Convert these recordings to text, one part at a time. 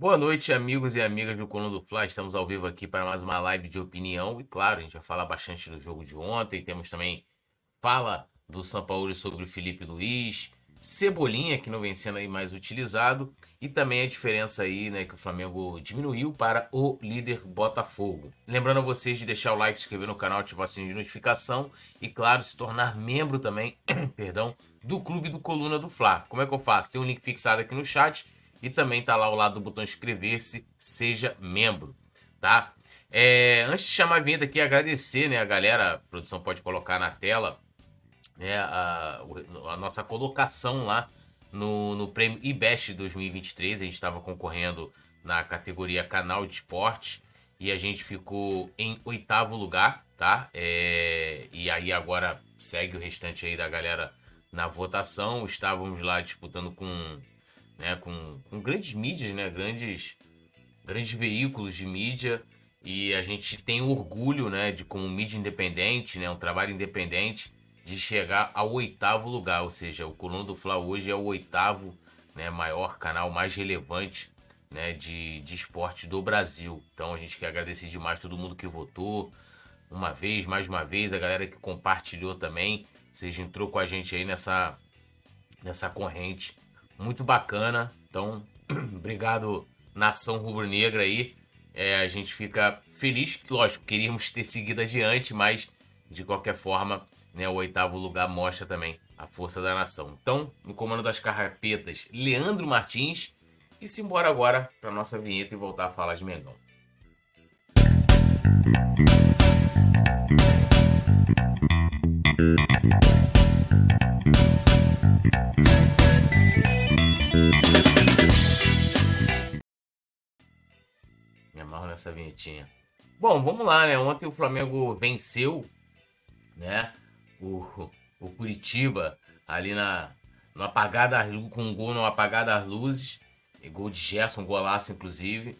Boa noite, amigos e amigas do Coluna do Fla. Estamos ao vivo aqui para mais uma live de opinião. E claro, a gente vai falar bastante do jogo de ontem. Temos também fala do São Paulo sobre o Felipe Luiz. Cebolinha, que não vem sendo aí mais utilizado. E também a diferença aí, né, que o Flamengo diminuiu para o líder Botafogo. Lembrando a vocês de deixar o like, se inscrever no canal, ativar o sininho de notificação. E claro, se tornar membro também, perdão, do Clube do Coluna do Fla. Como é que eu faço? Tem um link fixado aqui no chat e também tá lá ao lado do botão inscrever-se, seja membro, tá? É, antes de chamar a vinheta aqui, agradecer, né, a galera, a produção pode colocar na tela, né, a, a nossa colocação lá no, no prêmio IBEST 2023, a gente estava concorrendo na categoria canal de esporte e a gente ficou em oitavo lugar, tá? É, e aí agora segue o restante aí da galera na votação, estávamos lá disputando com né, com, com grandes mídias, né, grandes, grandes veículos de mídia, e a gente tem orgulho, né, de como mídia independente, né, um trabalho independente, de chegar ao oitavo lugar, ou seja, o Coluna do Fla hoje é o oitavo, né, maior canal mais relevante, né, de, de esporte do Brasil. Então a gente quer agradecer demais todo mundo que votou, uma vez, mais uma vez, a galera que compartilhou também, ou seja, entrou com a gente aí nessa, nessa corrente muito bacana. Então, obrigado, nação rubro-negra aí. É, a gente fica feliz, lógico, queríamos ter seguido adiante, mas de qualquer forma, né, o oitavo lugar mostra também a força da nação. Então, no comando das carrapetas, Leandro Martins. E simbora agora para nossa vinheta e voltar a falar de Mengão. Essa vinhetinha. Bom, vamos lá, né? Ontem o Flamengo venceu, né? O, o Curitiba ali na no apagar com um gol no apagar das luzes, e gol de Gerson, golaço inclusive.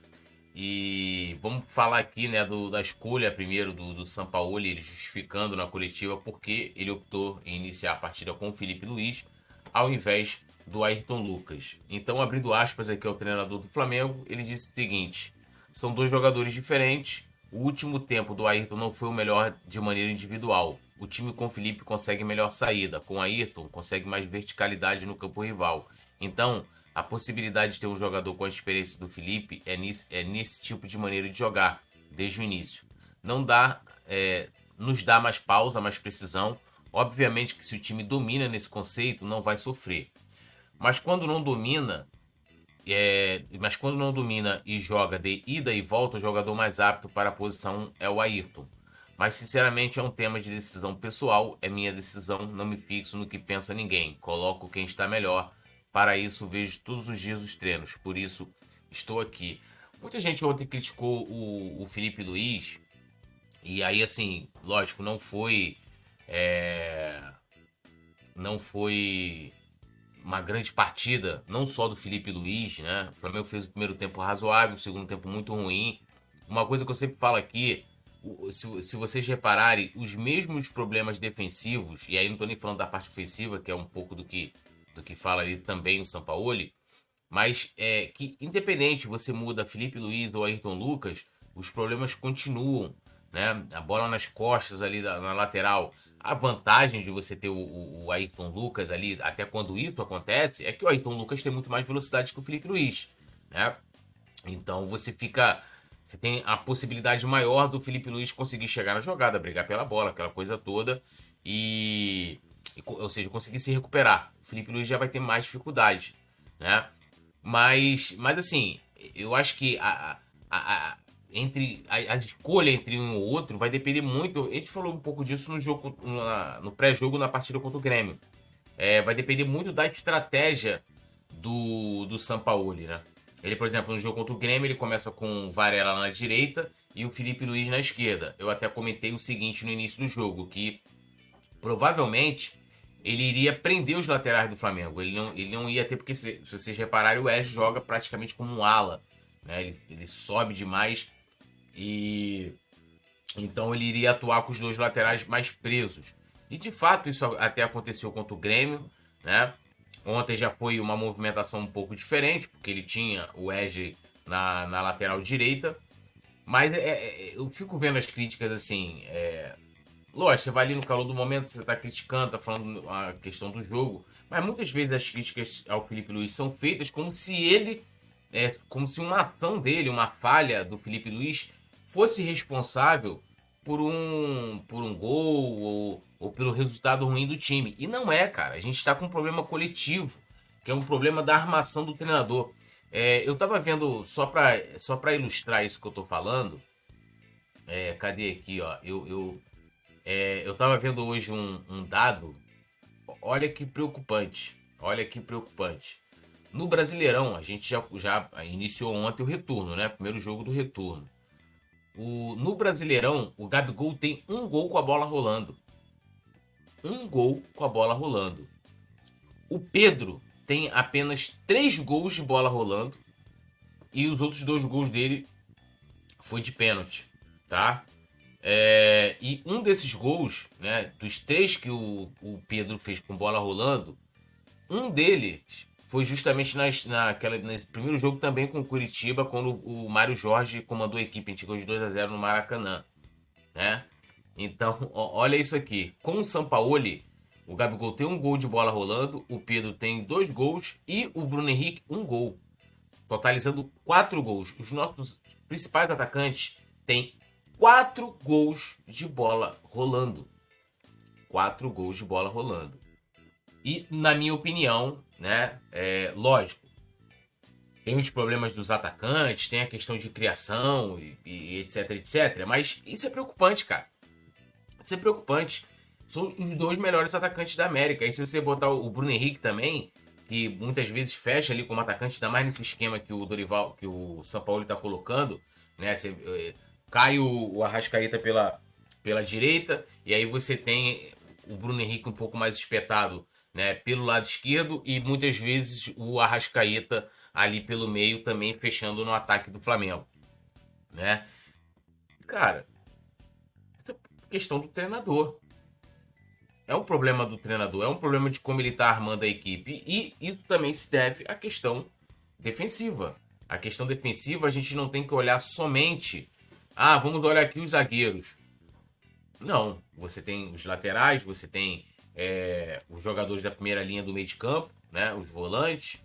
E vamos falar aqui, né, do, da escolha primeiro do, do São Paulo, ele justificando na coletiva porque ele optou em iniciar a partida com o Felipe Luiz ao invés do Ayrton Lucas. Então, abrindo aspas aqui ao treinador do Flamengo, ele disse o seguinte: são dois jogadores diferentes. O último tempo do Ayrton não foi o melhor de maneira individual. O time com o Felipe consegue melhor saída. Com o Ayrton, consegue mais verticalidade no campo rival. Então, a possibilidade de ter um jogador com a experiência do Felipe é nesse, é nesse tipo de maneira de jogar, desde o início. Não dá, é, nos dá mais pausa, mais precisão. Obviamente que se o time domina nesse conceito, não vai sofrer. Mas quando não domina, é, mas quando não domina e joga de ida e volta, o jogador mais apto para a posição é o Ayrton. Mas sinceramente é um tema de decisão pessoal, é minha decisão, não me fixo no que pensa ninguém. Coloco quem está melhor. Para isso vejo todos os dias os treinos, por isso estou aqui. Muita gente ontem criticou o, o Felipe Luiz, e aí assim, lógico, não foi. É, não foi uma grande partida, não só do Felipe Luiz, né? O Flamengo fez o primeiro tempo razoável, o segundo tempo muito ruim. Uma coisa que eu sempre falo aqui, se, se vocês repararem, os mesmos problemas defensivos, e aí não tô nem falando da parte ofensiva, que é um pouco do que, do que fala ali também o Sampaoli, mas é que independente você muda Felipe Luiz ou Ayrton Lucas, os problemas continuam né? A bola nas costas ali na, lateral. A vantagem de você ter o, o, Ayrton Lucas ali, até quando isso acontece, é que o Ayrton Lucas tem muito mais velocidade que o Felipe Luiz, né? Então você fica. Você tem a possibilidade maior do Felipe Luiz conseguir chegar na jogada, brigar pela bola, aquela coisa toda. E. Ou seja, conseguir se recuperar. O Felipe Luiz já vai ter mais dificuldade, né? Mas, mas assim, eu acho que a, a, a entre a, a, escolha entre um ou outro vai depender muito. A gente falou um pouco disso no jogo, na, no pré-jogo na partida contra o Grêmio. É, vai depender muito da estratégia do, do Sampaoli, né? Ele, por exemplo, no jogo contra o Grêmio, ele começa com o Varela na direita e o Felipe Luiz na esquerda. Eu até comentei o seguinte no início do jogo, que provavelmente ele iria prender os laterais do Flamengo. Ele não, ele não ia ter, porque se, se vocês repararem, o Edge joga praticamente como um ala. Né? Ele, ele sobe demais e então ele iria atuar com os dois laterais mais presos. E de fato isso até aconteceu contra o Grêmio, né? Ontem já foi uma movimentação um pouco diferente, porque ele tinha o Edge na, na lateral direita. Mas é, é, eu fico vendo as críticas assim. É... Lógico, você vai ali no calor do momento, você tá criticando, tá falando a questão do jogo. Mas muitas vezes as críticas ao Felipe Luiz são feitas como se ele. É, como se uma ação dele, uma falha do Felipe Luiz, fosse responsável por um, por um gol ou, ou pelo resultado ruim do time. E não é, cara. A gente está com um problema coletivo, que é um problema da armação do treinador. É, eu tava vendo, só para só ilustrar isso que eu tô falando, é, cadê aqui, ó? Eu, eu, é, eu tava vendo hoje um, um dado, olha que preocupante, olha que preocupante. No Brasileirão, a gente já, já iniciou ontem o retorno, né? Primeiro jogo do retorno. O, no Brasileirão, o Gabigol tem um gol com a bola rolando. Um gol com a bola rolando. O Pedro tem apenas três gols de bola rolando e os outros dois gols dele foi de pênalti, tá? É, e um desses gols, né, dos três que o, o Pedro fez com bola rolando, um deles foi justamente nas, naquela, nesse primeiro jogo também com o Curitiba, quando o Mário Jorge comandou a equipe, a gente chegou de 2 a 0 no Maracanã, né? Então, ó, olha isso aqui. Com o Sampaoli, o Gabigol tem um gol de bola rolando, o Pedro tem dois gols e o Bruno Henrique um gol, totalizando quatro gols. Os nossos principais atacantes têm quatro gols de bola rolando. Quatro gols de bola rolando. E, na minha opinião, né, é lógico, tem os problemas dos atacantes, tem a questão de criação e, e etc, etc. Mas isso é preocupante, cara. Isso é preocupante são os dois melhores atacantes da América. Aí se você botar o Bruno Henrique também, que muitas vezes fecha ali como atacante, ainda mais nesse esquema que o Dorival, que o São Paulo está colocando, né? Você, é, cai o, o Arrascaeta pela, pela direita, e aí você tem o Bruno Henrique um pouco mais espetado né, pelo lado esquerdo, e muitas vezes o Arrascaeta ali pelo meio também fechando no ataque do Flamengo. Né? Cara, essa é questão do treinador. É um problema do treinador, é um problema de como ele está armando a equipe. E isso também se deve à questão defensiva. A questão defensiva a gente não tem que olhar somente. Ah, vamos olhar aqui os zagueiros. Não, você tem os laterais, você tem é, os jogadores da primeira linha do meio de campo, né? Os volantes,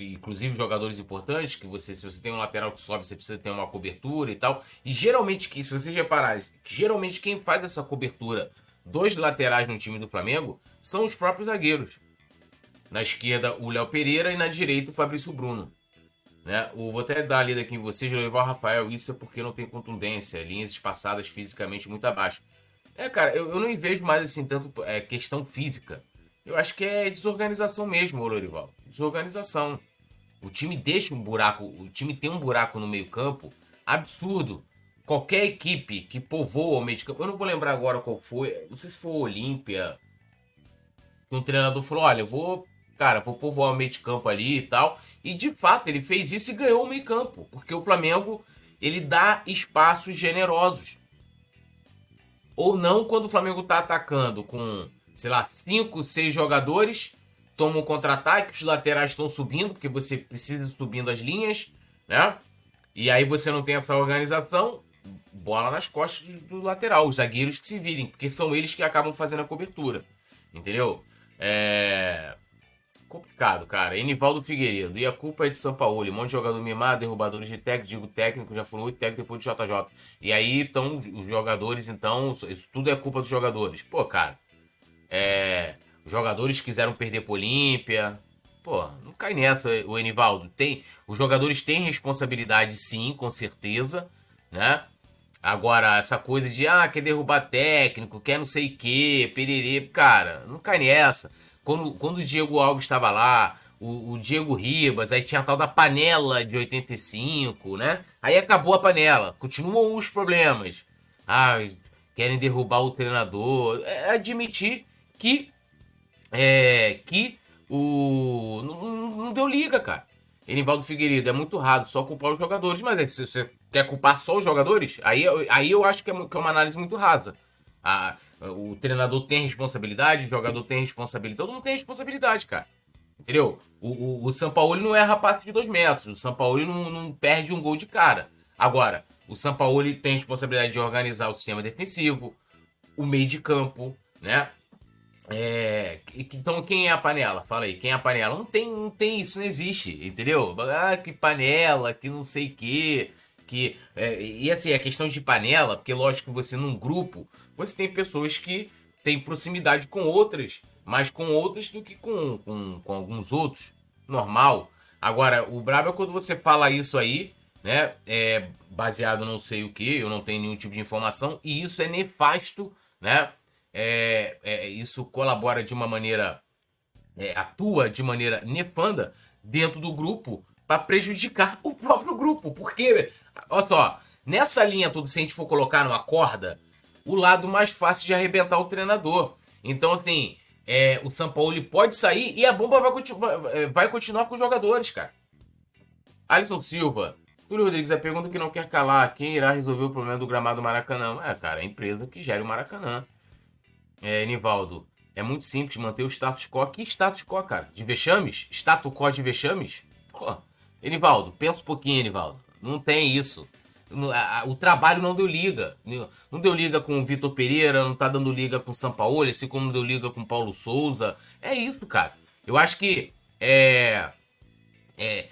inclusive jogadores importantes, que você, se você tem um lateral que sobe, você precisa ter uma cobertura e tal. E geralmente, se vocês repararem, geralmente quem faz essa cobertura dois laterais no time do Flamengo são os próprios zagueiros. Na esquerda, o Léo Pereira e na direita, o Fabrício Bruno. Né? O, vou até dar a lida aqui em vocês, levar o Rafael, isso é porque não tem contundência, linhas espaçadas fisicamente muito abaixo. É, cara, eu, eu não vejo mais assim tanto é, questão física. Eu acho que é desorganização mesmo, Lorival. Desorganização. O time deixa um buraco, o time tem um buraco no meio-campo absurdo qualquer equipe que povoa o meio campo, eu não vou lembrar agora qual foi, não sei se foi o Olímpia, que um treinador falou, olha, eu vou, cara, vou povoar o meio campo ali e tal, e de fato ele fez isso e ganhou o meio campo, porque o Flamengo, ele dá espaços generosos. Ou não quando o Flamengo tá atacando com, sei lá, 5, 6 jogadores, toma um contra-ataque, os laterais estão subindo, porque você precisa subindo as linhas, né? E aí você não tem essa organização, bola nas costas do lateral, os zagueiros que se virem, porque são eles que acabam fazendo a cobertura. Entendeu? É. Complicado, cara. Enivaldo Figueiredo. E a culpa é de São Paulo. Um monte de jogador mimado, derrubadores de técnico, digo técnico, já foram oito técnicos depois do JJ. E aí estão os jogadores, então, isso tudo é culpa dos jogadores. Pô, cara. É. Os jogadores quiseram perder pro Olímpia. Pô, não cai nessa, o Enivaldo. Tem, os jogadores têm responsabilidade, sim, com certeza, né? Agora, essa coisa de, ah, quer derrubar técnico, quer não sei o quê, pererê, cara, não cai nessa. Quando, quando o Diego Alves estava lá, o, o, Diego Ribas, aí tinha a tal da panela de 85, né? Aí acabou a panela, continuam os problemas. Ah, querem derrubar o treinador. É admitir que, é, que o. Não, não deu liga, cara. Enivaldo Figueiredo, é muito raro só culpar os jogadores, mas aí, se você quer culpar só os jogadores, aí, aí eu acho que é, que é uma análise muito rasa. A, o treinador tem responsabilidade, o jogador tem responsabilidade, todo mundo tem responsabilidade, cara. Entendeu? O, o, o São Paulo não erra passe de dois metros. O São Paulo não, não perde um gol de cara. Agora, o São Paulo tem responsabilidade de organizar o sistema defensivo, o meio de campo, né? É, então, quem é a panela? Fala aí, quem é a panela? Não tem, não tem isso, não existe, entendeu? Ah, que panela, que não sei que, que é, e assim a questão de panela, porque lógico que você num grupo você tem pessoas que têm proximidade com outras, mais com outras do que com, com, com alguns outros, normal. Agora o brabo é quando você fala isso aí, né? É baseado não sei o que, eu não tenho nenhum tipo de informação e isso é nefasto, né? é, é, isso colabora de uma maneira, é, atua de maneira nefanda dentro do grupo para prejudicar o próprio grupo. Porque, olha só, nessa linha toda, se a gente for colocar numa corda, o lado mais fácil de arrebentar o treinador. Então, assim, é, o São Paulo pode sair e a bomba vai, continu vai, vai continuar com os jogadores, cara. Alisson Silva, Túlio Rodrigues, a pergunta que não quer calar: quem irá resolver o problema do gramado do Maracanã? É, cara, a empresa que gera o Maracanã é, Nivaldo, é muito simples manter o status quo. Que status quo, cara? De vexames? Status quo de vexames? Pô, Enivaldo, pensa um pouquinho, Enivaldo. Não tem isso. O trabalho não deu liga. Não deu liga com o Vitor Pereira, não tá dando liga com o Sampaoli, assim como deu liga com o Paulo Souza. É isso, cara. Eu acho que é, é,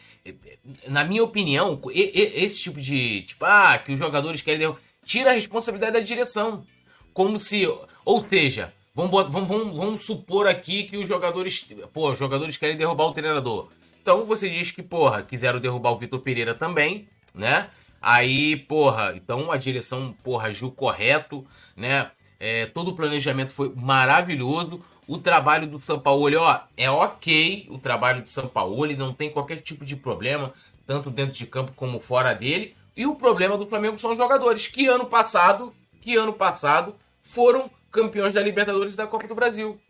na minha opinião, esse tipo de tipo, ah, que os jogadores querem tira a responsabilidade da direção. Como se ou seja, vamos, vamos, vamos, vamos supor aqui que os jogadores. Pô, os jogadores querem derrubar o treinador. Então você diz que, porra, quiseram derrubar o Vitor Pereira também, né? Aí, porra, então a direção, porra, agiu correto, né? É, todo o planejamento foi maravilhoso. O trabalho do São Paulo, ó, é ok o trabalho do São Paulo, ele não tem qualquer tipo de problema, tanto dentro de campo como fora dele. E o problema do Flamengo são os jogadores, que ano passado, que ano passado foram campeões da Libertadores e da Copa do Brasil.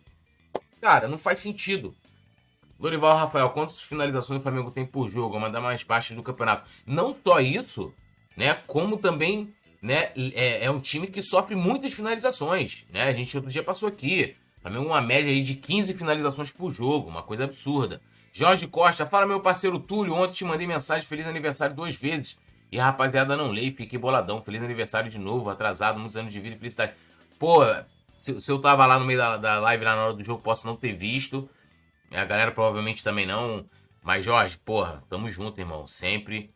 Cara, não faz sentido. Lorival Rafael, quantas finalizações o Flamengo tem por jogo? É uma das mais baixas do campeonato. Não só isso, né? Como também né, é, é um time que sofre muitas finalizações. Né? A gente outro dia passou aqui. Flamengo uma média aí de 15 finalizações por jogo, uma coisa absurda. Jorge Costa, fala meu parceiro Túlio, ontem te mandei mensagem feliz aniversário duas vezes. E a rapaziada não lê, fiquei boladão. Feliz aniversário de novo, atrasado, muitos anos de vida e felicidade. Pô, se, se eu tava lá no meio da, da live, lá na hora do jogo, posso não ter visto. A galera provavelmente também não. Mas, Jorge, porra, tamo junto, irmão. Sempre.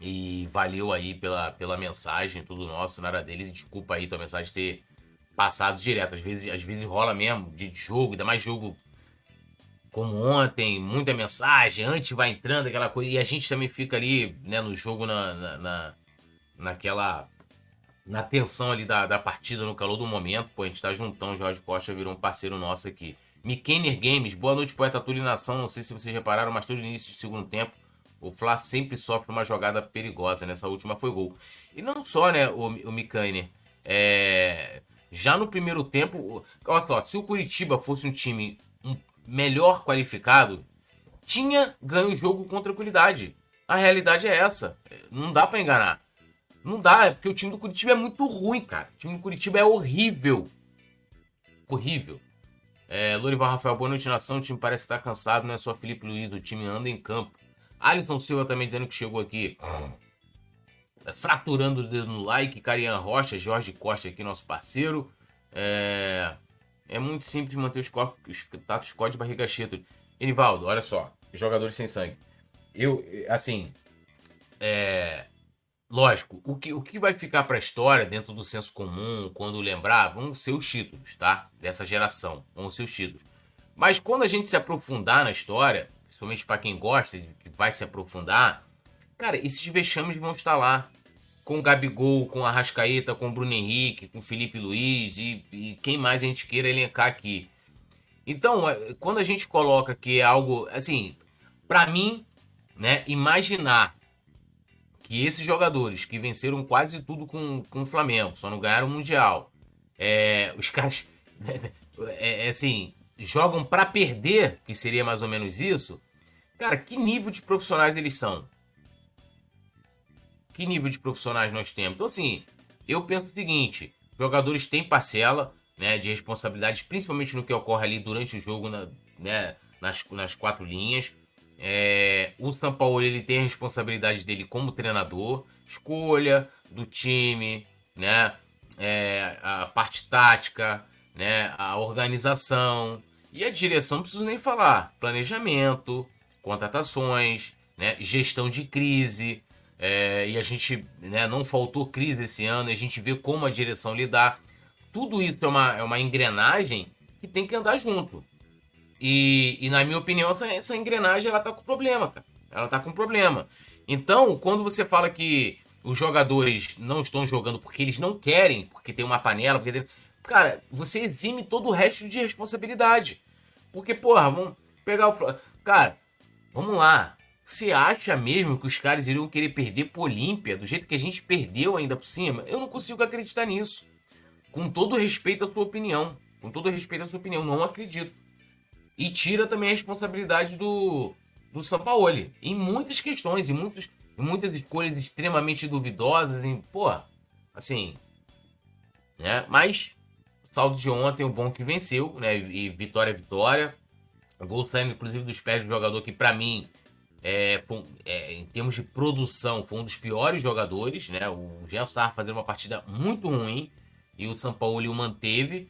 E valeu aí pela, pela mensagem, tudo nosso, nada deles. Desculpa aí tua mensagem ter passado direto. Às vezes, às vezes rola mesmo de jogo, ainda mais jogo como ontem, muita mensagem, antes vai entrando aquela coisa. E a gente também fica ali, né, no jogo, na, na, na naquela na tensão ali da, da partida, no calor do momento. Pô, a gente tá juntão, Jorge Costa virou um parceiro nosso aqui. Mikener Games, boa noite, poeta Túlio Nação. Não sei se vocês repararam, mas todo início de segundo tempo, o Fla sempre sofre uma jogada perigosa. Nessa última foi gol. E não só, né, o, o Mikener. É... Já no primeiro tempo, olha só, se o Curitiba fosse um time melhor qualificado, tinha ganho o jogo com tranquilidade. A realidade é essa. Não dá para enganar. Não dá, é porque o time do Curitiba é muito ruim, cara. O time do Curitiba é horrível. Horrível. É, Lorival Rafael, boa noite, nação. O time parece estar cansado, não é só Felipe Luiz, o time anda em campo. Alisson Silva também dizendo que chegou aqui é, fraturando o dedo no like. Carian Rocha, Jorge Costa aqui, nosso parceiro. É, é muito simples manter os, os status quo de barriga cheia. Enivaldo, olha só. Jogadores sem sangue. Eu, assim, é, Lógico, o que, o que vai ficar para a história dentro do senso comum, quando lembrar, vão ser os títulos, tá? Dessa geração, vão ser os títulos. Mas quando a gente se aprofundar na história, principalmente para quem gosta, que vai se aprofundar, cara, esses vexames vão estar lá. Com o Gabigol, com a Rascaeta, com o Bruno Henrique, com o Felipe Luiz e, e quem mais a gente queira elencar aqui. Então, é, quando a gente coloca que é algo, assim, para mim, né, imaginar que esses jogadores que venceram quase tudo com, com o Flamengo, só não ganharam o Mundial, é, os caras, é, é, assim, jogam para perder, que seria mais ou menos isso. Cara, que nível de profissionais eles são? Que nível de profissionais nós temos? Então, assim, eu penso o seguinte: jogadores têm parcela né, de responsabilidade, principalmente no que ocorre ali durante o jogo, na, né, nas, nas quatro linhas. É, o São Paulo ele tem a responsabilidade dele como treinador, escolha do time, né? É, a parte tática, né? A organização e a direção, não preciso nem falar. Planejamento, contratações, né? Gestão de crise. É, e a gente né, não faltou crise esse ano, a gente vê como a direção lidar. Tudo isso é uma, é uma engrenagem que tem que andar junto. E, e na minha opinião, essa, essa engrenagem ela tá com problema, cara. Ela tá com problema. Então, quando você fala que os jogadores não estão jogando porque eles não querem, porque tem uma panela, porque tem... Cara, você exime todo o resto de responsabilidade. Porque, porra, vamos pegar o. Cara, vamos lá. Você acha mesmo que os caras iriam querer perder pro Olímpia do jeito que a gente perdeu ainda por cima? Eu não consigo acreditar nisso. Com todo respeito à sua opinião. Com todo respeito à sua opinião, não acredito. E tira também a responsabilidade do, do Sampaoli. Em muitas questões, em, muitos, em muitas escolhas extremamente duvidosas. Em, pô, assim. Né? Mas, saldo de ontem, o bom que venceu, né? E vitória é vitória. Gol saindo, inclusive, dos pés do jogador que, para mim, é, foi, é, em termos de produção, foi um dos piores jogadores. Né? O Gelson estava fazendo uma partida muito ruim e o São Paulo o manteve.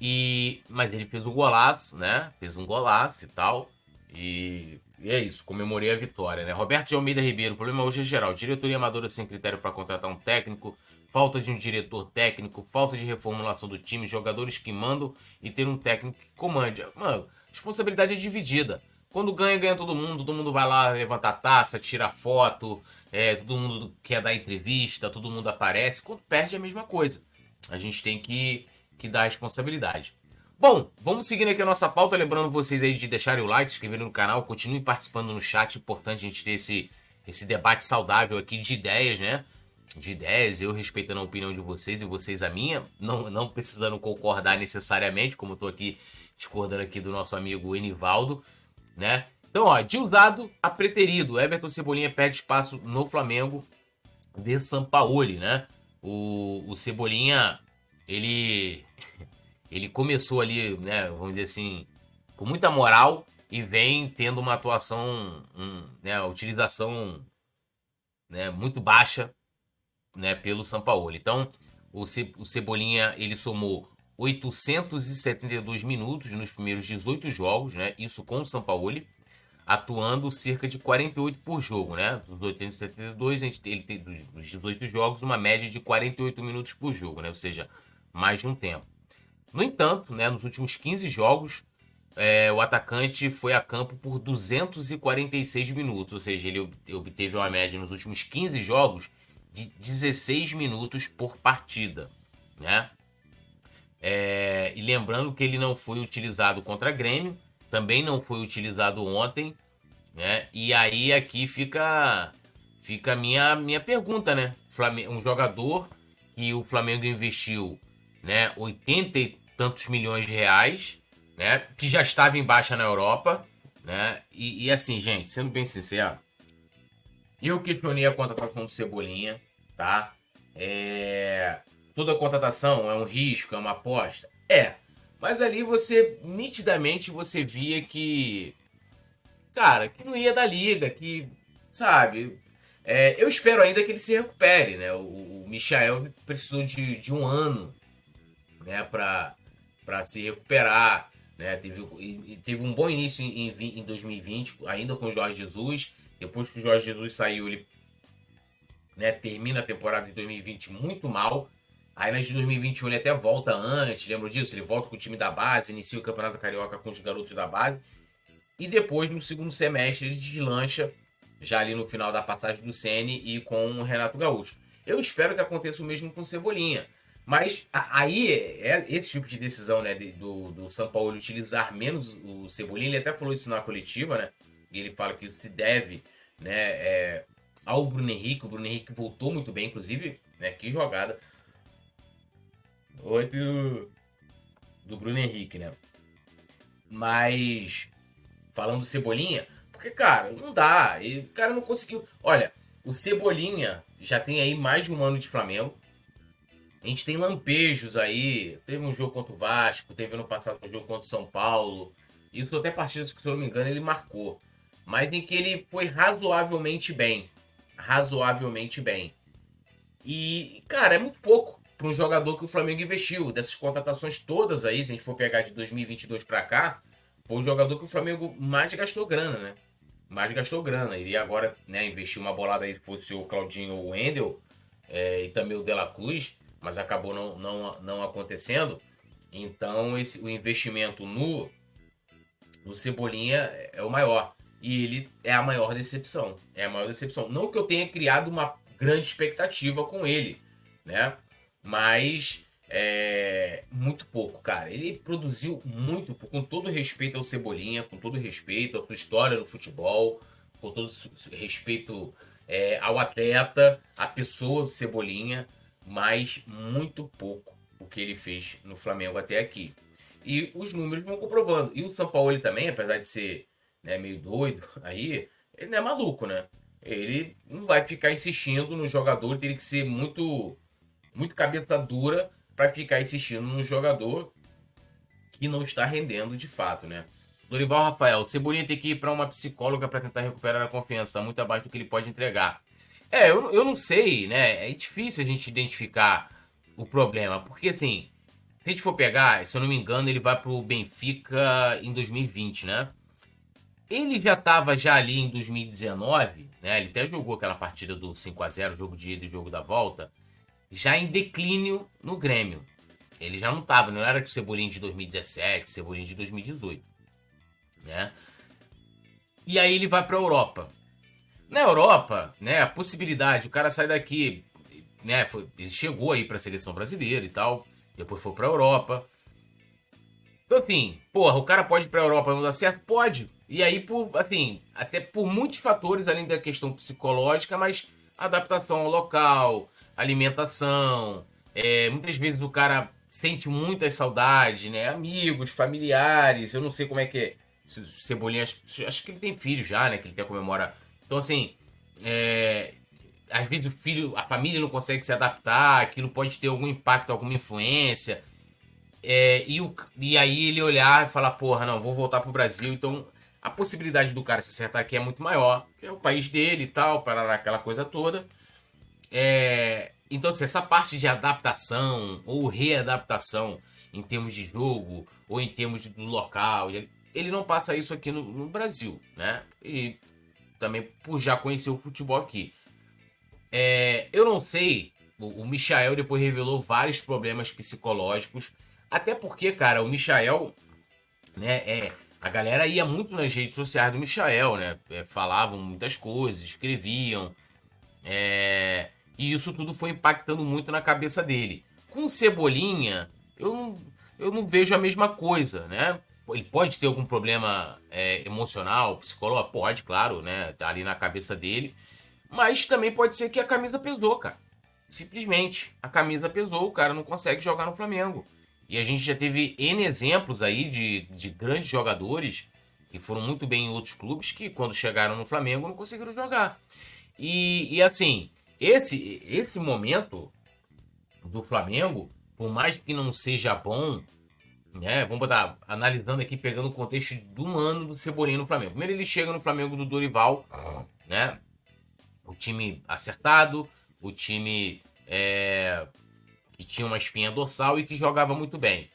E, mas ele fez um golaço, né? Fez um golaço e tal. E, e é isso, comemorei a vitória, né? Roberto de Almeida Ribeiro, o problema hoje é geral. Diretoria amadora sem critério para contratar um técnico, falta de um diretor técnico, falta de reformulação do time, jogadores que mandam e ter um técnico que comande. Mano, responsabilidade é dividida. Quando ganha, ganha todo mundo, todo mundo vai lá levantar taça, tira foto, é, todo mundo quer dar entrevista, todo mundo aparece. Quando perde é a mesma coisa. A gente tem que que dá responsabilidade. Bom, vamos seguindo aqui a nossa pauta, lembrando vocês aí de deixarem o like, se inscreverem no canal, continuem participando no chat, importante a gente ter esse, esse debate saudável aqui de ideias, né? De ideias, eu respeitando a opinião de vocês e vocês a minha, não, não precisando concordar necessariamente, como eu tô aqui discordando aqui do nosso amigo Enivaldo, né? Então, ó, de usado a preterido, Everton Cebolinha perde espaço no Flamengo de Sampaoli, né? O, o Cebolinha ele ele começou ali, né, vamos dizer assim, com muita moral e vem tendo uma atuação, um, né, utilização né, muito baixa né, pelo São Paulo. Então, o, Ce, o Cebolinha ele somou 872 minutos nos primeiros 18 jogos, né, isso com o São Paulo, atuando cerca de 48 por jogo, né? Dos 872, ele tem dos 18 jogos uma média de 48 minutos por jogo, né? Ou seja, mais de um tempo. No entanto, né, nos últimos 15 jogos, é, o atacante foi a campo por 246 minutos, ou seja, ele obteve uma média nos últimos 15 jogos de 16 minutos por partida, né? É, e lembrando que ele não foi utilizado contra Grêmio, também não foi utilizado ontem, né? E aí aqui fica fica a minha minha pergunta, né? Um jogador que o Flamengo investiu né, 80 e tantos milhões de reais, né, que já estava em baixa na Europa, né, e, e assim, gente, sendo bem sincero, eu questionei a contratação do Cebolinha, tá? É... Toda contratação é um risco, é uma aposta? É. Mas ali você, nitidamente, você via que. Cara, que não ia da liga, que. Sabe? É, eu espero ainda que ele se recupere, né? O, o Michael precisou de, de um ano né, para se recuperar. Né? Teve, teve um bom início em, em, em 2020, ainda com o Jorge Jesus. Depois que o Jorge Jesus saiu, ele né, termina a temporada de 2020 muito mal. Aí nas de 2021 ele até volta antes, lembra disso? Ele volta com o time da base, inicia o Campeonato Carioca com os garotos da base. E depois, no segundo semestre, ele deslancha, já ali no final da passagem do Sene e com o Renato Gaúcho. Eu espero que aconteça o mesmo com o Cebolinha. Mas aí, é esse tipo de decisão né, do, do São Paulo utilizar menos o Cebolinha, ele até falou isso na coletiva, né? Ele fala que se deve né, é, ao Bruno Henrique. O Bruno Henrique voltou muito bem, inclusive, né? Que jogada. Oi, do, do Bruno Henrique, né? Mas, falando do Cebolinha, porque, cara, não dá. E o cara não conseguiu. Olha, o Cebolinha já tem aí mais de um ano de Flamengo a gente tem lampejos aí. Teve um jogo contra o Vasco, teve ano passado um jogo contra o São Paulo. Isso até partidas que, se eu não me engano, ele marcou. Mas em que ele foi razoavelmente bem. Razoavelmente bem. E, cara, é muito pouco para um jogador que o Flamengo investiu. Dessas contratações todas aí, se a gente for pegar de 2022 para cá, foi o jogador que o Flamengo mais gastou grana, né? Mais gastou grana. Iria agora né, investir uma bolada aí se fosse o Claudinho ou o Wendel é, e também o De La Cruz, mas acabou não, não, não acontecendo. Então esse, o investimento no, no Cebolinha é o maior. E ele é a maior decepção. É a maior decepção. Não que eu tenha criado uma grande expectativa com ele, né? Mas é, muito pouco, cara. Ele produziu muito, com todo respeito ao Cebolinha, com todo respeito à sua história no futebol, com todo respeito é, ao atleta, à pessoa do Cebolinha, mas muito pouco o que ele fez no Flamengo até aqui. E os números vão comprovando. E o São Paulo também, apesar de ser né, meio doido aí, ele não é maluco, né? Ele não vai ficar insistindo no jogador, ele teria que ser muito, muito cabeça dura para ficar insistindo no jogador que não está rendendo de fato, né? Dorival Rafael, Cebolinha tem que ir para uma psicóloga para tentar recuperar a confiança, está muito abaixo do que ele pode entregar. É, eu, eu não sei, né? É difícil a gente identificar o problema, porque assim, se a gente for pegar, se eu não me engano, ele vai pro Benfica em 2020, né? Ele já estava já ali em 2019, né? Ele até jogou aquela partida do 5 a 0 jogo de ida e jogo da volta já em declínio no Grêmio. Ele já não estava, não era o Cebolinha de 2017, Cebolinha de 2018, né? E aí ele vai para a Europa. Na Europa, né, a possibilidade, o cara sai daqui, né, foi, ele chegou aí para a seleção brasileira e tal, depois foi para a Europa. Então assim, porra, o cara pode ir para a Europa não dar certo? Pode. E aí por, assim, até por muitos fatores além da questão psicológica, mas adaptação ao local, alimentação. É, muitas vezes o cara sente muitas saudades, né? Amigos, familiares. Eu não sei como é que é. Cebolinha, acho, que ele tem filho já, né? Que ele até comemora. Então, assim, é, às vezes o filho, a família não consegue se adaptar, aquilo pode ter algum impacto, alguma influência. É, e, o, e aí ele olhar e falar, porra, não, vou voltar pro Brasil. Então, a possibilidade do cara se acertar aqui é muito maior. É o país dele e tal, para aquela coisa toda. É, então, assim, essa parte de adaptação ou readaptação em termos de jogo ou em termos do local, ele não passa isso aqui no, no, Brasil, né? E também por já conhecer o futebol aqui. É, eu não sei, o, o Michael depois revelou vários problemas psicológicos, até porque, cara, o Michael, né, é, a galera ia muito nas redes sociais do Michael, né? É, falavam muitas coisas, escreviam. É, e isso tudo foi impactando muito na cabeça dele. Com Cebolinha, eu eu não vejo a mesma coisa, né? Ele pode ter algum problema é, emocional, psicológico? Pode, claro, né? Tá ali na cabeça dele. Mas também pode ser que a camisa pesou, cara. Simplesmente. A camisa pesou, o cara não consegue jogar no Flamengo. E a gente já teve N exemplos aí de, de grandes jogadores que foram muito bem em outros clubes que, quando chegaram no Flamengo, não conseguiram jogar. E, e assim, esse, esse momento do Flamengo, por mais que não seja bom, né? Vamos botar, analisando aqui, pegando o contexto do ano do Cebolinha no Flamengo. Primeiro ele chega no Flamengo do Dorival, né? O time acertado, o time é, que tinha uma espinha dorsal e que jogava muito bem.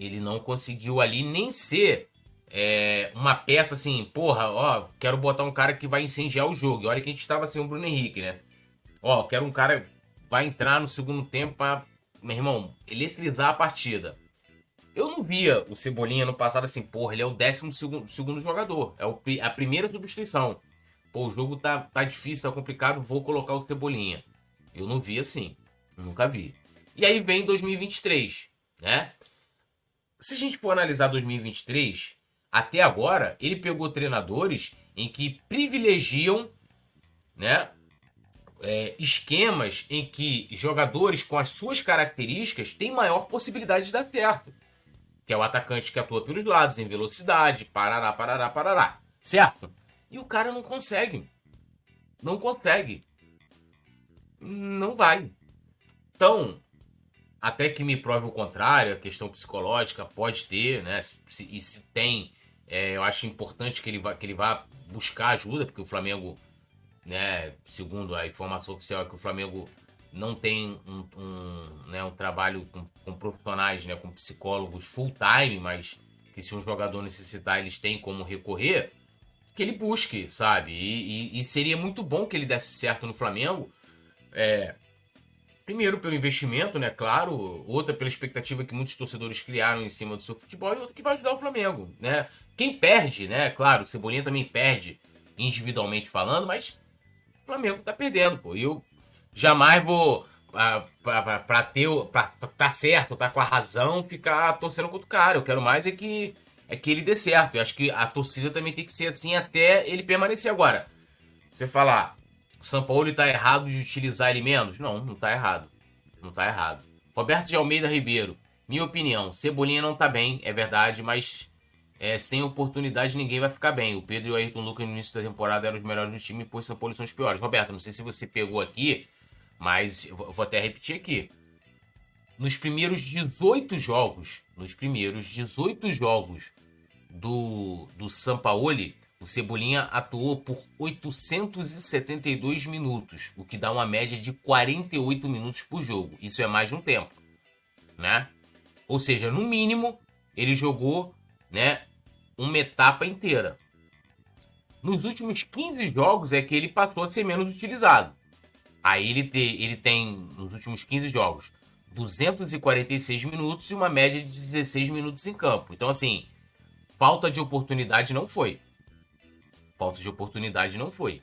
Ele não conseguiu ali nem ser é, uma peça assim, porra, ó, quero botar um cara que vai incendiar o jogo. E olha que a gente estava sem o Bruno Henrique, né? Ó, quero um cara vai entrar no segundo tempo para, meu irmão, eletrizar a partida. Eu não via o Cebolinha no passado assim, porra, ele é o décimo segundo, segundo jogador. É o, a primeira substituição. Pô, o jogo tá, tá difícil, tá complicado, vou colocar o Cebolinha. Eu não vi assim. Nunca vi. E aí vem 2023, né? Se a gente for analisar 2023, até agora, ele pegou treinadores em que privilegiam, né, é, esquemas em que jogadores com as suas características têm maior possibilidade de dar certo. Que é o atacante que atua pelos lados, em velocidade, parará, parará, parará. Certo? E o cara não consegue. Não consegue. Não vai. Então, até que me prove o contrário, a questão psicológica pode ter, né? E se tem, É, eu acho importante que ele, vá, que ele vá buscar ajuda, porque o Flamengo, né, segundo a informação oficial, é que o Flamengo não tem um, um, né, um trabalho com, com, profissionais, né, com psicólogos full time, mas que se um jogador necessitar, eles têm como recorrer, que ele busque, sabe? E, e, e seria muito bom que ele desse certo no Flamengo. É, primeiro pelo investimento, né? Claro, outra pela expectativa que muitos torcedores criaram em cima do seu futebol e outra que vai ajudar o Flamengo, né? Quem perde, né? Claro, o Cebolinha também perde individualmente falando, mas o Flamengo tá perdendo, pô. E eu jamais vou para ter para tá certo, tá com a razão, ficar torcendo contra o cara. Eu quero mais é que é que ele dê certo. Eu acho que a torcida também tem que ser assim até ele permanecer agora. Você falar, o São Paulo tá errado de utilizar ele menos? Não, não tá errado. Não tá errado. Roberto de Almeida Ribeiro, minha opinião, Cebolinha não tá bem, é verdade, mas é, sem oportunidade ninguém vai ficar bem. O Pedro e o Ayrton Lucas no início da temporada eram os melhores do time, pois São Paulo são os piores. Roberto, não sei se você pegou aqui, mas vou até repetir aqui. Nos primeiros 18 jogos, nos primeiros 18 jogos do, do Sampaoli, o Cebolinha atuou por 872 minutos, o que dá uma média de 48 minutos por jogo. Isso é mais de um tempo, né? Ou seja, no mínimo, ele jogou, né, uma etapa inteira. Nos últimos 15 jogos é que ele passou a ser menos utilizado. Aí ele, te, ele tem, nos últimos 15 jogos, 246 minutos e uma média de 16 minutos em campo. Então, assim, falta de oportunidade não foi. Falta de oportunidade não foi.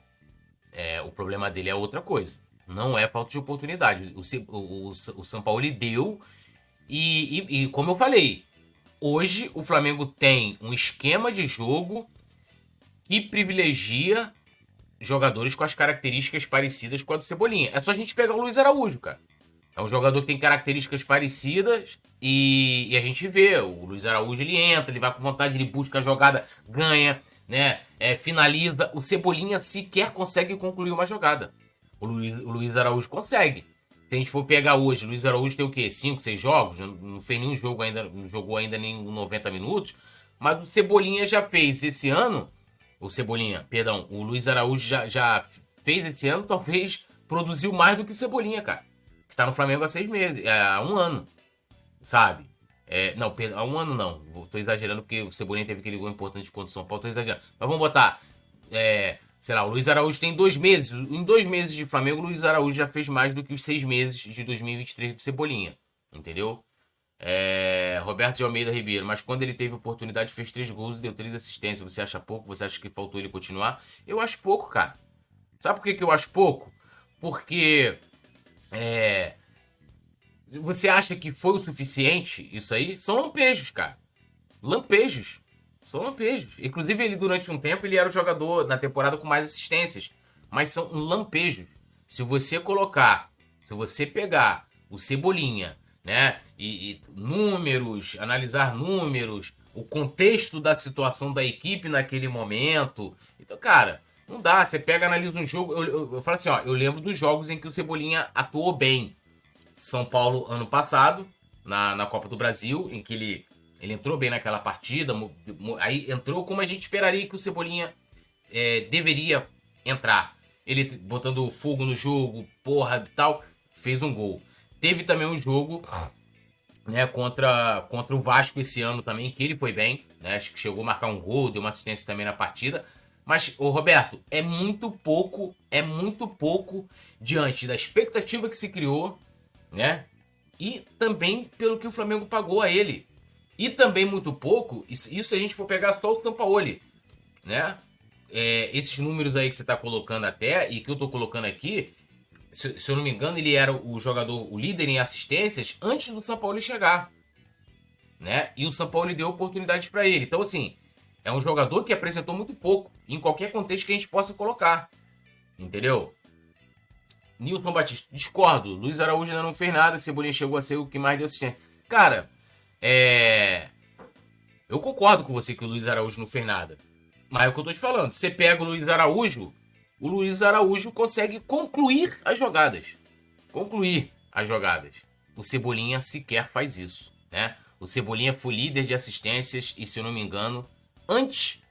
É, o problema dele é outra coisa. Não é falta de oportunidade. O, o, o, o São Paulo deu. E, e, e, como eu falei, hoje o Flamengo tem um esquema de jogo que privilegia jogadores com as características parecidas com a do Cebolinha. É só a gente pegar o Luiz Araújo, cara. É um jogador que tem características parecidas e, e, a gente vê. O Luiz Araújo ele entra, ele vai com vontade, ele busca a jogada, ganha, né? É, finaliza. O Cebolinha sequer consegue concluir uma jogada. O Luiz, o Luiz Araújo consegue. Se a gente for pegar hoje, o Luiz Araújo tem o quê? 5, 6 jogos? Não, fez nenhum jogo ainda, não jogou ainda nem 90 minutos. Mas o Cebolinha já fez esse ano o Cebolinha, perdão, o Luiz Araújo já, já fez esse ano, talvez produziu mais do que o Cebolinha, cara. Que tá no Flamengo há seis meses, é, há um ano, sabe? É, não, há um ano não. Tô exagerando porque o Cebolinha teve aquele gol importante contra o São Paulo. Tô exagerando. Mas vamos botar. É, sei lá, o Luiz Araújo tem dois meses. Em dois meses de Flamengo, o Luiz Araújo já fez mais do que os seis meses de 2023 do Cebolinha. Entendeu? É, Roberto de Almeida Ribeiro, mas quando ele teve oportunidade, fez três gols e deu três assistências. Você acha pouco? Você acha que faltou ele continuar? Eu acho pouco, cara. Sabe por que, que eu acho pouco? Porque é, você acha que foi o suficiente isso aí? São lampejos, cara. Lampejos. São lampejos. Inclusive, ele durante um tempo ele era o jogador na temporada com mais assistências. Mas são lampejos. Se você colocar, se você pegar o Cebolinha né? E, e, números, analisar números, o contexto da situação da equipe naquele momento. Então, cara, não dá. Você pega, analisa um jogo. Eu, eu, eu falo assim, ó, eu lembro dos jogos em que o Cebolinha atuou bem. São Paulo ano passado, na, na Copa do Brasil, em que ele, ele entrou bem naquela partida. Aí entrou como a gente esperaria que o Cebolinha é, deveria entrar. Ele botando fogo no jogo, porra e tal, fez um gol. Teve também um jogo né, contra, contra o Vasco esse ano também, que ele foi bem, né? Acho que chegou a marcar um gol, deu uma assistência também na partida. Mas, ô Roberto, é muito pouco, é muito pouco diante da expectativa que se criou, né? E também pelo que o Flamengo pagou a ele. E também muito pouco, isso, isso se a gente for pegar só o Sampaoli, né? É, esses números aí que você está colocando até, e que eu estou colocando aqui, se, se, eu não me engano, ele era o jogador, o líder em assistências antes do São Paulo chegar. Né? E o São Paulo deu oportunidades para ele. Então, assim, é um jogador que apresentou muito pouco, em qualquer contexto que a gente possa colocar. Entendeu? Nilson Batista, discordo. Luiz Araújo ainda não fez nada, Cebolinha chegou a ser o que mais deu assistência. Cara, é. Eu concordo com você que o Luiz Araújo não fez nada. Mas é o que eu tô te falando. Você pega o Luiz Araújo, o Luiz Araújo consegue concluir as jogadas. Concluir as jogadas. O Cebolinha sequer faz isso, né? O Cebolinha foi líder de assistências e, se eu não me engano, antes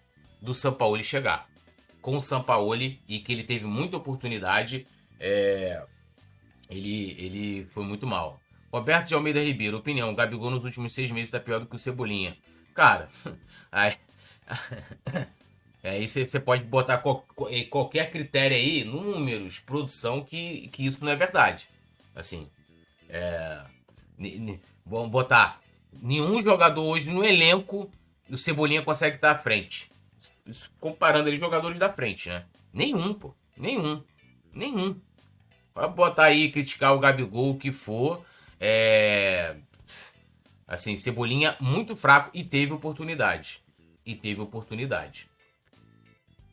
do Sampaoli chegar. Com o Sampaoli e que ele teve muita oportunidade, é, ele, ele foi muito mal. Roberto de Almeida Ribeiro, opinião, Gabigol nos últimos seis meses tá pior do que o Cebolinha. Cara, aí, aí você pode botar qualquer critério aí, números, produção, que, que isso não é verdade. Assim, é, vamos botar nenhum jogador hoje no elenco o Cebolinha consegue estar à frente. Isso, comparando ele jogadores da frente, né? Nenhum, pô. Nenhum. Nenhum. Pode botar aí, criticar o Gabigol, o que for. É... Assim, Cebolinha muito fraco e teve oportunidade. E teve oportunidade.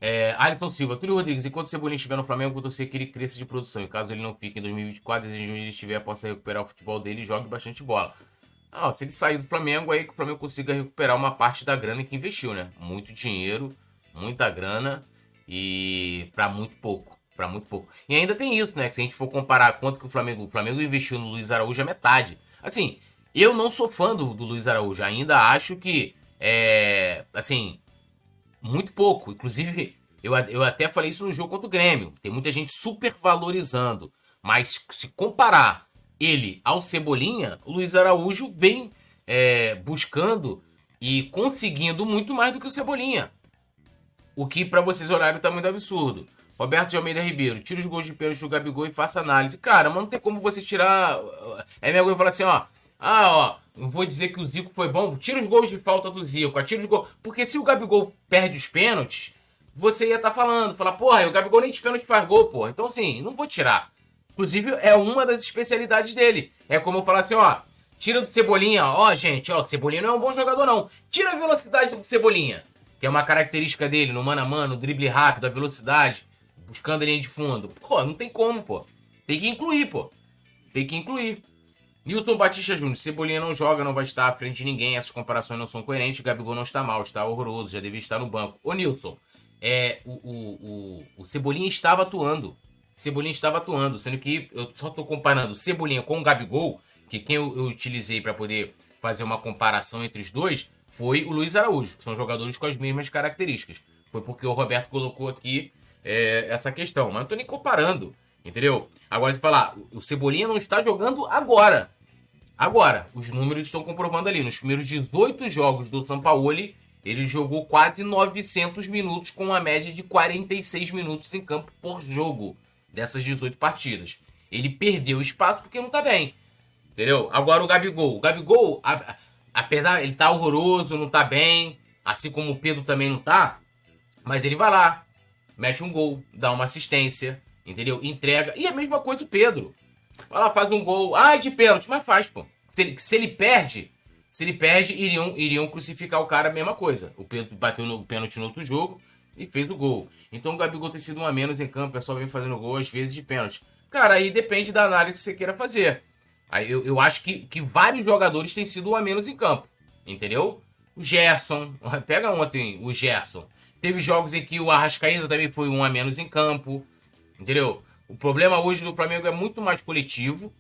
É, Alisson Silva, Túlio Rodrigues, enquanto o Cebolinha estiver no Flamengo, vou torcer que ele cresça de produção. E caso ele não fique em 2024, desde onde ele estiver, possa recuperar o futebol dele e jogue bastante bola. Ah, se ele sair do Flamengo, aí que o Flamengo consiga recuperar uma parte da grana que investiu, né? Muito dinheiro, muita grana e para muito pouco, para muito pouco. E ainda tem isso, né? Que se a gente for comparar quanto que o Flamengo, o Flamengo investiu no Luiz Araújo é metade. Assim, eu não sou fã do, do Luiz Araújo, ainda acho que é, assim, muito pouco. Inclusive, eu, eu até falei isso no jogo contra o Grêmio. Tem muita gente super valorizando, mas se comparar ele ao Cebolinha, o Luiz Araújo vem é, buscando e conseguindo muito mais do que o Cebolinha. O que para vocês horário tá muito absurdo. Roberto de Almeida Ribeiro, tira os gols de pênalti do Gabigol e faça análise. Cara, mas não tem como você tirar. É minha coisa falar assim, ó. Ah, ó, não vou dizer que o Zico foi bom. Tira os gols de falta do Zico. Tira os gols. Porque se o Gabigol perde os pênaltis, você ia estar tá falando, falar, porra, o Gabigol nem de pênalti faz gol, porra. Então, assim, não vou tirar. Inclusive, é uma das especialidades dele. É como eu falar assim, ó. Tira do Cebolinha, ó, gente, ó, Cebolinha não é um bom jogador, não. Tira a velocidade do Cebolinha, que é uma característica dele, no mano a mano, drible rápido, a velocidade, buscando a linha de fundo. Pô, não tem como, pô. Tem que incluir, pô. Tem que incluir. Nilson Batista Júnior, Cebolinha não joga, não vai estar à frente de ninguém, essas comparações não são coerentes, Gabigol não está mal, está horroroso, já devia estar no banco. Ô Nilson, é, o, o, o, o Cebolinha estava atuando. Cebolinha estava atuando, sendo que eu só estou comparando Cebolinha com o Gabigol, que quem eu, eu utilizei para poder fazer uma comparação entre os dois foi o Luiz Araújo, que são jogadores com as mesmas características. Foi porque o Roberto colocou aqui é, essa questão, mas não estou nem comparando, entendeu? Agora, se falar, o Cebolinha não está jogando agora. Agora, os números estão comprovando ali. Nos primeiros 18 jogos do Sampaoli, ele jogou quase 900 minutos, com uma média de 46 minutos em campo por jogo dessas 18 partidas. Ele perdeu espaço porque não tá bem. Entendeu? Agora o Gabigol. O Gabigol, apesar ele tá horroroso, não tá bem, assim como o Pedro também não tá, mas ele vai lá, mete um gol, dá uma assistência, entendeu? Entrega. E a mesma coisa o Pedro. Vai lá, faz um gol. Ah, de pênalti, mas faz, pô. Se ele, se ele perde, se ele perde, iriam, iriam crucificar o cara a mesma coisa. O Pedro bateu no pênalti no outro jogo, e fez o gol. Então o Gabigol tem sido um a menos em campo, é só vem fazendo gol às vezes de pênalti. Cara, aí depende da análise que você queira fazer. Aí eu, eu acho que, que vários jogadores têm sido um a menos em campo, entendeu? O Gerson, pega ontem o Gerson. Teve jogos em que o Arrascaída também foi um a menos em campo, entendeu? O problema hoje do Flamengo é muito mais coletivo,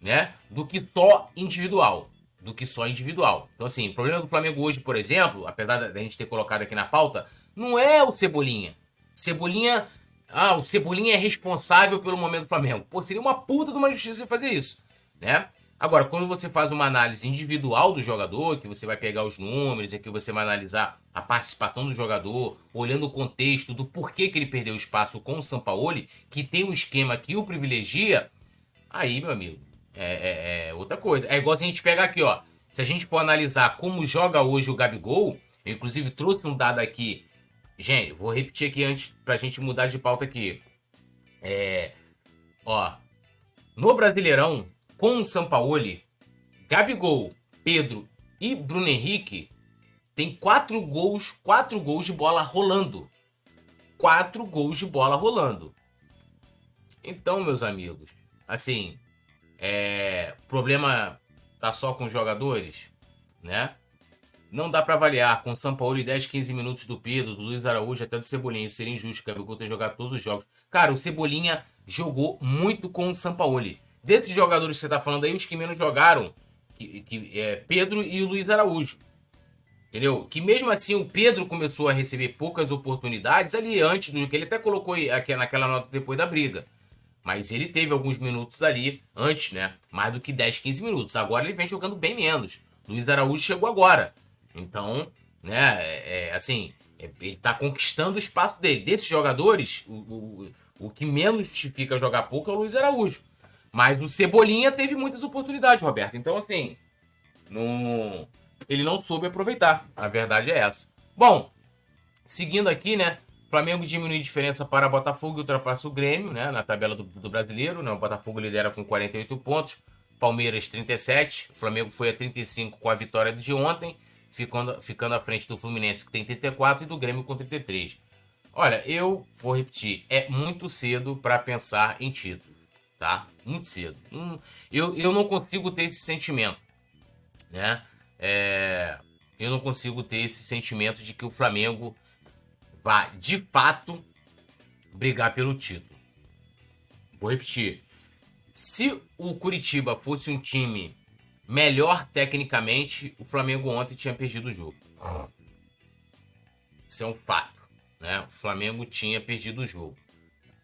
né? Do que só individual. Do que só individual. Então, assim, o problema do Flamengo hoje, por exemplo, apesar da gente ter colocado aqui na pauta, não é o Cebolinha. Cebolinha. Ah, o Cebolinha é responsável pelo momento do Flamengo. Pô, seria uma puta de uma justiça fazer isso, né? Agora, quando você faz uma análise individual do jogador, que você vai pegar os números, e que você vai analisar a participação do jogador, olhando o contexto do porquê que ele perdeu espaço com o Sampaoli, que tem um esquema que o privilegia, aí, meu amigo, é, é, é outra coisa. É igual se a gente pegar aqui, ó. Se a gente for analisar como joga hoje o Gabigol, eu inclusive trouxe um dado aqui Gente, vou repetir aqui antes pra gente mudar de pauta aqui. É. Ó. No Brasileirão, com o Sampaoli, Gabigol, Pedro e Bruno Henrique tem quatro gols, quatro gols de bola rolando. Quatro gols de bola rolando. Então, meus amigos, assim, é, problema tá só com os jogadores, né? Não dá para avaliar. Com o São Paulo e 10, 15 minutos do Pedro, do Luiz Araújo, até do Cebolinha. Isso seria injusto, o Gabigol ter jogado todos os jogos. Cara, o Cebolinha jogou muito com o São Paulo. Desses jogadores que você tá falando aí, os que menos jogaram, que, que é Pedro e o Luiz Araújo. Entendeu? Que mesmo assim o Pedro começou a receber poucas oportunidades ali antes do que ele até colocou aqui naquela nota depois da briga. Mas ele teve alguns minutos ali antes, né? Mais do que 10, 15 minutos. Agora ele vem jogando bem menos. Luiz Araújo chegou agora. Então, né, é, é assim, é, ele tá conquistando o espaço dele. Desses jogadores, o, o, o que menos justifica jogar pouco é o Luiz Araújo. Mas o Cebolinha teve muitas oportunidades, Roberto. Então, assim, não, ele não soube aproveitar. A verdade é essa. Bom, seguindo aqui, né? Flamengo diminui a diferença para Botafogo e ultrapassa o Grêmio, né? Na tabela do, do brasileiro, né? O Botafogo lidera com 48 pontos, Palmeiras 37, o Flamengo foi a 35 com a vitória de ontem, ficando, ficando à frente do Fluminense que tem 34 e do Grêmio com 33. Olha, eu vou repetir, é muito cedo para pensar em título, tá? Muito cedo. Hum, eu, eu não consigo ter esse sentimento, né? É, eu não consigo ter esse sentimento de que o Flamengo vai, de fato, brigar pelo título. Vou repetir. Se o Curitiba fosse um time melhor tecnicamente, o Flamengo ontem tinha perdido o jogo. Isso é um fato. Né? O Flamengo tinha perdido o jogo.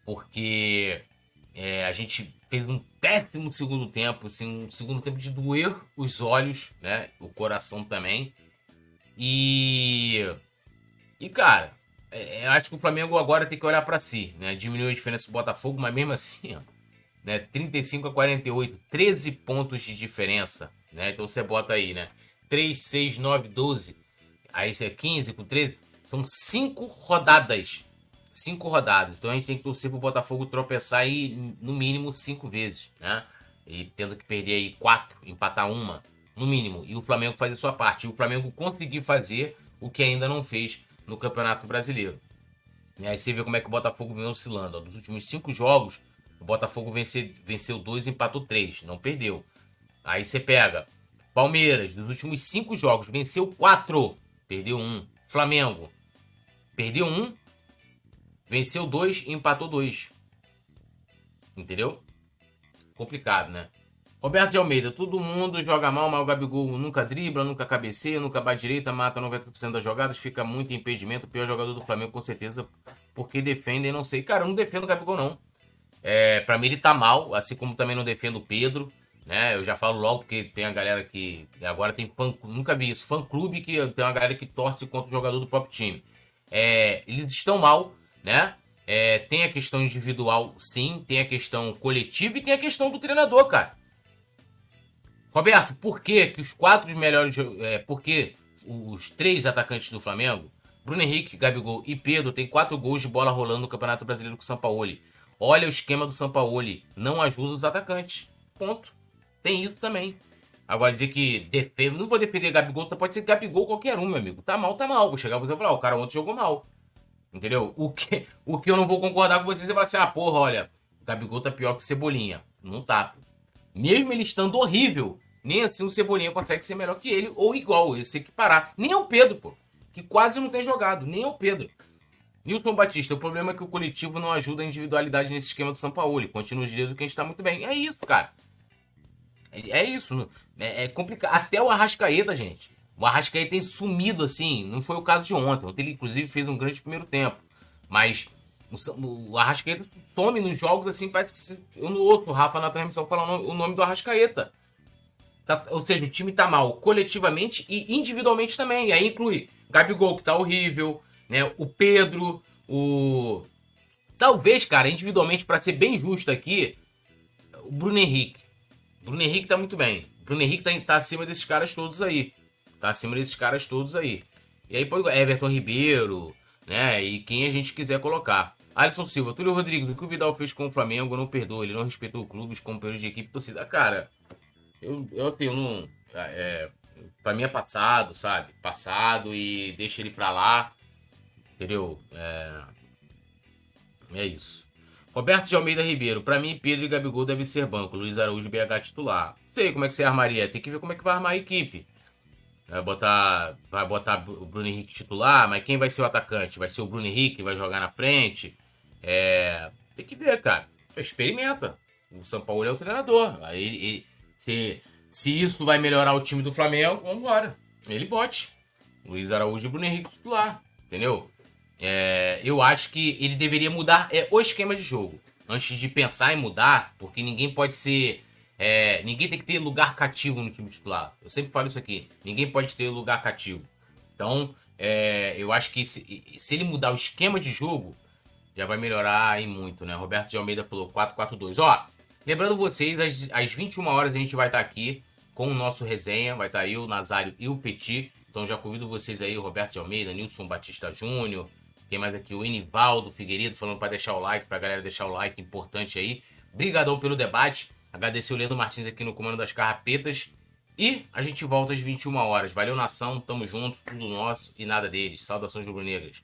Porque é, a gente fez um péssimo segundo tempo, assim, um segundo tempo de doer os olhos, né? O coração também. E. E, cara, é, acho que o Flamengo agora tem que olhar para si, né? Diminuiu a diferença do Botafogo, mas mesmo assim, ó, né? 35 a 48, 13 pontos de diferença, né? Então você bota aí, né? 3, 6, 9, 12. Aí você é 15 com 13. São 5 rodadas cinco rodadas. Então a gente tem que torcer pro Botafogo tropeçar aí no mínimo cinco vezes, né? E tendo que perder aí quatro, empatar uma, no mínimo. E o Flamengo fazer sua parte. E o Flamengo conseguir fazer o que ainda não fez no Campeonato Brasileiro. E aí você vê como é que o Botafogo vem oscilando. Dos últimos cinco jogos, o Botafogo vence, venceu dois, empatou três, não perdeu. Aí você pega Palmeiras, dos últimos cinco jogos, venceu quatro, perdeu um. Flamengo, perdeu um, Venceu dois e empatou dois. Entendeu? Complicado, né? Roberto de Almeida, todo mundo joga mal, mas o Gabigol nunca dribla, nunca cabeceia, nunca bate direita, mata 90% das jogadas, fica muito impedimento. O pior jogador do Flamengo, com certeza, porque defende, não sei. Cara, eu não defendo o Gabigol, não. É, pra mim ele tá mal, assim como também não defendo o Pedro, né? Eu já falo logo porque tem a galera que. Agora tem fã, nunca vi isso, fã clube que tem uma galera que torce contra o jogador do próprio time. É, eles estão mal, né? É, tem a questão individual, sim, tem a questão coletiva e tem a questão do treinador, cara. Roberto, por que, que os quatro melhores. É, por que os três atacantes do Flamengo, Bruno Henrique, Gabigol e Pedro, tem quatro gols de bola rolando no Campeonato Brasileiro com o Sampaoli? Olha o esquema do Sampaoli, não ajuda os atacantes. Ponto. Tem isso também. Agora dizer que defende, não vou defender Gabigol, pode ser Gabigol qualquer um, meu amigo. Tá mal, tá mal. Vou chegar e falar, o cara ontem jogou mal. Entendeu? O que, o que eu não vou concordar com vocês é falar assim: ah, porra, olha, o Gabigol tá pior que o Cebolinha. Não tá. Mesmo ele estando horrível, nem assim o Cebolinha consegue ser melhor que ele, ou igual, se equiparar. Nem é o Pedro, pô, que quase não tem jogado. Nem é o Pedro. Nilson Batista, o problema é que o coletivo não ajuda a individualidade nesse esquema do São Paulo. Continua os dedos que a gente tá muito bem. É isso, cara. É, é isso. É, é complicado. Até o Arrascaeta, gente. O Arrascaeta tem sumido assim, não foi o caso de ontem. Ontem ele, inclusive, fez um grande primeiro tempo. Mas o, Arrascaeta some nos jogos assim, parece que eu não ouço o Rafa na transmissão falar o nome do Arrascaeta. Tá, ou seja, o time tá mal coletivamente e individualmente também. E aí inclui Gabigol, que tá horrível, né? O Pedro, o. Talvez, cara, individualmente, para ser bem justo aqui, o Bruno Henrique. O Bruno Henrique tá muito bem. O Bruno Henrique tá, tá acima desses caras todos aí. Tá acima desses caras todos aí. E aí pode Everton Ribeiro, né? E quem a gente quiser colocar. Alisson Silva, Túlio Rodrigues, o que o Vidal fez com o Flamengo, eu não perdoa. Ele não respeitou o clube, os companheiros de equipe torcida. Cara, eu, eu, assim, eu não. É, pra mim é passado, sabe? Passado e deixa ele pra lá. Entendeu? É, é isso. Roberto de Almeida Ribeiro, pra mim, Pedro e Gabigol devem ser banco. Luiz Araújo BH titular. Sei como é que você armaria. Tem que ver como é que vai armar a equipe. Vai botar, vai botar o Bruno Henrique titular, mas quem vai ser o atacante? Vai ser o Bruno Henrique que vai jogar na frente? É, tem que ver, cara. Experimenta. O São Paulo é o treinador. Aí, ele, se, se isso vai melhorar o time do Flamengo, vamos embora. Ele bote. Luiz Araújo e Bruno Henrique titular, entendeu? É, eu acho que ele deveria mudar é, o esquema de jogo antes de pensar em mudar, porque ninguém pode ser. É, ninguém tem que ter lugar cativo no time titular. Eu sempre falo isso aqui. Ninguém pode ter lugar cativo. Então, é, eu acho que se, se, ele mudar o esquema de jogo, já vai melhorar aí muito, né? Roberto de Almeida falou 4-4-2. Ó, lembrando vocês, às, às 21 horas a gente vai estar aqui com o nosso resenha. Vai estar eu, o Nazário e o Petit. Então já convido vocês aí, Roberto de Almeida, Nilson Batista Júnior, quem mais aqui? O Inivaldo Figueiredo falando para deixar o like, pra galera deixar o like, importante aí. Brigadão pelo debate. Agradecer o Leandro Martins aqui no comando das carrapetas. E a gente volta às 21 horas. Valeu, nação. Tamo junto. Tudo nosso e nada deles. Saudações rubro-negras.